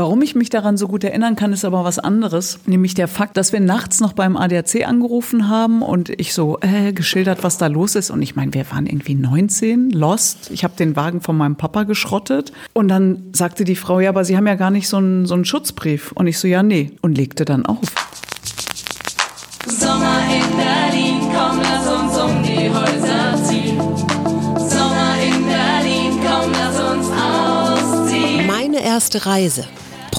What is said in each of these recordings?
Warum ich mich daran so gut erinnern kann, ist aber was anderes, nämlich der Fakt, dass wir nachts noch beim ADAC angerufen haben und ich so äh, geschildert, was da los ist. Und ich meine, wir waren irgendwie 19, lost. Ich habe den Wagen von meinem Papa geschrottet. Und dann sagte die Frau, ja, aber Sie haben ja gar nicht so einen, so einen Schutzbrief. Und ich so, ja, nee. Und legte dann auf. Sommer in Berlin, komm, lass uns um die Häuser ziehen. Sommer in Berlin, komm, lass uns ausziehen. Meine erste Reise.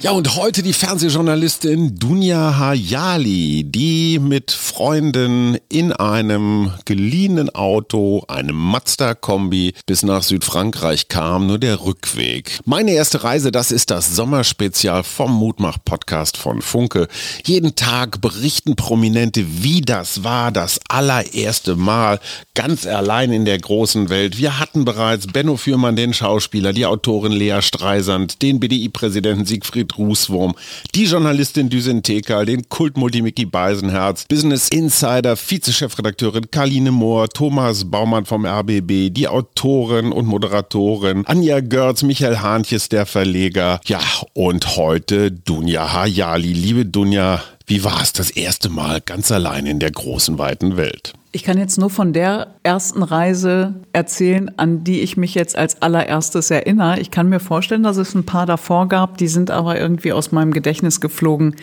Ja, und heute die Fernsehjournalistin Dunja Hayali, die mit Freunden in einem geliehenen Auto, einem Mazda-Kombi, bis nach Südfrankreich kam, nur der Rückweg. Meine erste Reise, das ist das Sommerspezial vom Mutmach-Podcast von Funke. Jeden Tag berichten Prominente, wie das war, das allererste Mal, ganz allein in der großen Welt. Wir hatten bereits Benno Fürmann, den Schauspieler, die Autorin Lea Streisand, den BDI-Präsidenten Siegfried Birgit Rußwurm, die Journalistin Düsen Tekal, den Kultmultimiki Beisenherz, Business Insider, Vizechefredakteurin Karline Mohr, Thomas Baumann vom RBB, die Autorin und Moderatorin Anja Görz, Michael Hahnches, der Verleger. Ja, und heute Dunja Hayali. Liebe Dunja, wie war es das erste Mal ganz allein in der großen, weiten Welt? Ich kann jetzt nur von der ersten Reise erzählen, an die ich mich jetzt als allererstes erinnere. Ich kann mir vorstellen, dass es ein paar davor gab, die sind aber irgendwie aus meinem Gedächtnis geflogen.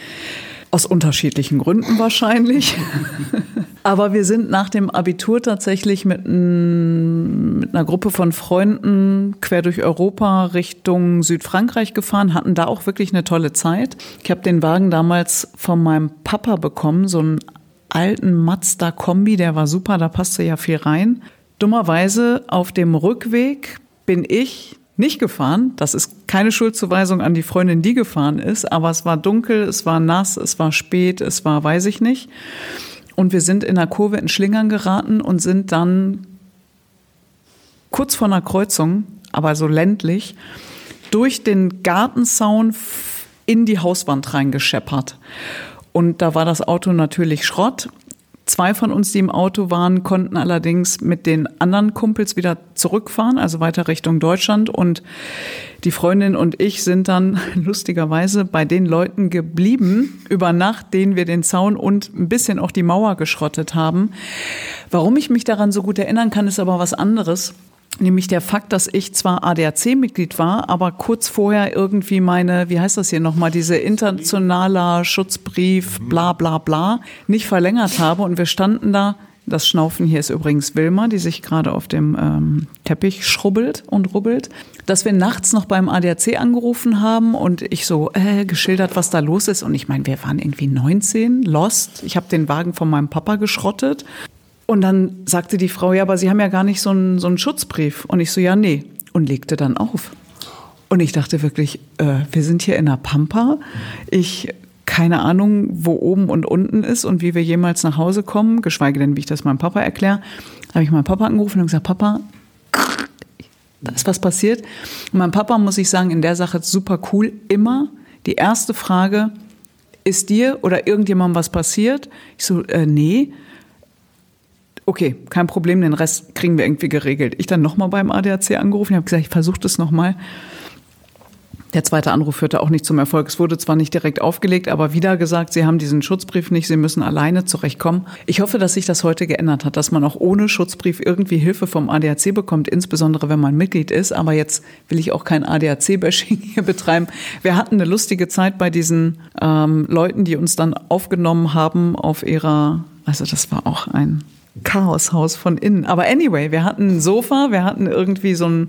Aus unterschiedlichen Gründen wahrscheinlich. Aber wir sind nach dem Abitur tatsächlich mit, ein, mit, einer Gruppe von Freunden quer durch Europa Richtung Südfrankreich gefahren, hatten da auch wirklich eine tolle Zeit. Ich habe den Wagen damals von meinem Papa bekommen, so einen alten Mazda Kombi, der war super, da passte ja viel rein. Dummerweise auf dem Rückweg bin ich nicht gefahren. Das ist keine Schuldzuweisung an die Freundin, die gefahren ist, aber es war dunkel, es war nass, es war spät, es war weiß ich nicht. Und wir sind in der Kurve in Schlingern geraten und sind dann kurz vor einer Kreuzung, aber so ländlich, durch den Gartenzaun in die Hauswand reingescheppert. Und da war das Auto natürlich Schrott. Zwei von uns, die im Auto waren, konnten allerdings mit den anderen Kumpels wieder zurückfahren, also weiter Richtung Deutschland. Und die Freundin und ich sind dann lustigerweise bei den Leuten geblieben über Nacht, denen wir den Zaun und ein bisschen auch die Mauer geschrottet haben. Warum ich mich daran so gut erinnern kann, ist aber was anderes. Nämlich der Fakt, dass ich zwar ADAC-Mitglied war, aber kurz vorher irgendwie meine, wie heißt das hier nochmal, diese internationaler Schutzbrief, bla bla bla, nicht verlängert habe. Und wir standen da, das Schnaufen hier ist übrigens Wilma, die sich gerade auf dem ähm, Teppich schrubbelt und rubbelt, dass wir nachts noch beim ADAC angerufen haben und ich so äh, geschildert, was da los ist. Und ich meine, wir waren irgendwie 19, lost. Ich habe den Wagen von meinem Papa geschrottet und dann sagte die Frau, ja, aber Sie haben ja gar nicht so einen, so einen Schutzbrief. Und ich so, ja, nee. Und legte dann auf. Und ich dachte wirklich, äh, wir sind hier in der Pampa. Ich keine Ahnung, wo oben und unten ist und wie wir jemals nach Hause kommen, geschweige denn, wie ich das meinem Papa erkläre. Da habe ich meinen Papa angerufen und gesagt, Papa, da ist was passiert. Und mein Papa, muss ich sagen, in der Sache super cool. Immer die erste Frage, ist dir oder irgendjemandem was passiert? Ich so, äh, nee okay, kein Problem, den Rest kriegen wir irgendwie geregelt. Ich dann nochmal beim ADAC angerufen, ich habe gesagt, ich versuche das nochmal. Der zweite Anruf führte auch nicht zum Erfolg. Es wurde zwar nicht direkt aufgelegt, aber wieder gesagt, Sie haben diesen Schutzbrief nicht, Sie müssen alleine zurechtkommen. Ich hoffe, dass sich das heute geändert hat, dass man auch ohne Schutzbrief irgendwie Hilfe vom ADAC bekommt, insbesondere wenn man Mitglied ist. Aber jetzt will ich auch kein ADAC-Bashing hier betreiben. Wir hatten eine lustige Zeit bei diesen ähm, Leuten, die uns dann aufgenommen haben auf ihrer, also das war auch ein Chaoshaus von innen. Aber anyway, wir hatten ein Sofa, wir hatten irgendwie so ein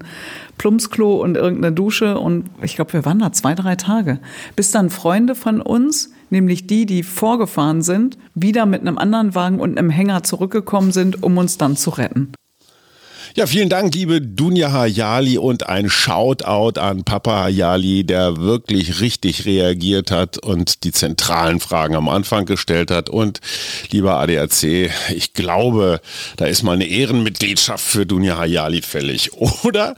Plumpsklo und irgendeine Dusche und ich glaube, wir waren da zwei, drei Tage. Bis dann Freunde von uns, nämlich die, die vorgefahren sind, wieder mit einem anderen Wagen und einem Hänger zurückgekommen sind, um uns dann zu retten. Ja, vielen Dank, liebe Dunja Hayali und ein Shoutout an Papa Hayali, der wirklich richtig reagiert hat und die zentralen Fragen am Anfang gestellt hat. Und lieber ADAC, ich glaube, da ist mal eine Ehrenmitgliedschaft für Dunja Hayali fällig, oder?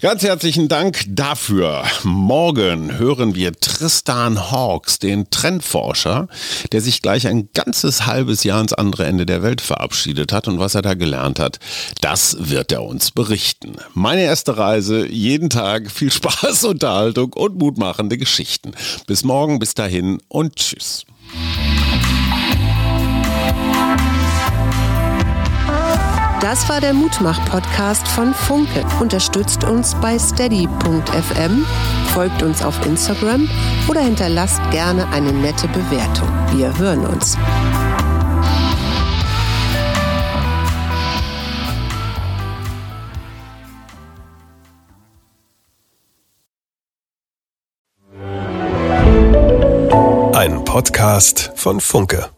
Ganz herzlichen Dank dafür. Morgen hören wir Tristan Hawks, den Trendforscher, der sich gleich ein ganzes halbes Jahr ans andere Ende der Welt verabschiedet hat und was er da gelernt hat. Das wird der er uns berichten. Meine erste Reise, jeden Tag viel Spaß, Unterhaltung und mutmachende Geschichten. Bis morgen, bis dahin und tschüss. Das war der Mutmach-Podcast von Funke. Unterstützt uns bei steady.fm, folgt uns auf Instagram oder hinterlasst gerne eine nette Bewertung. Wir hören uns. Podcast von Funke.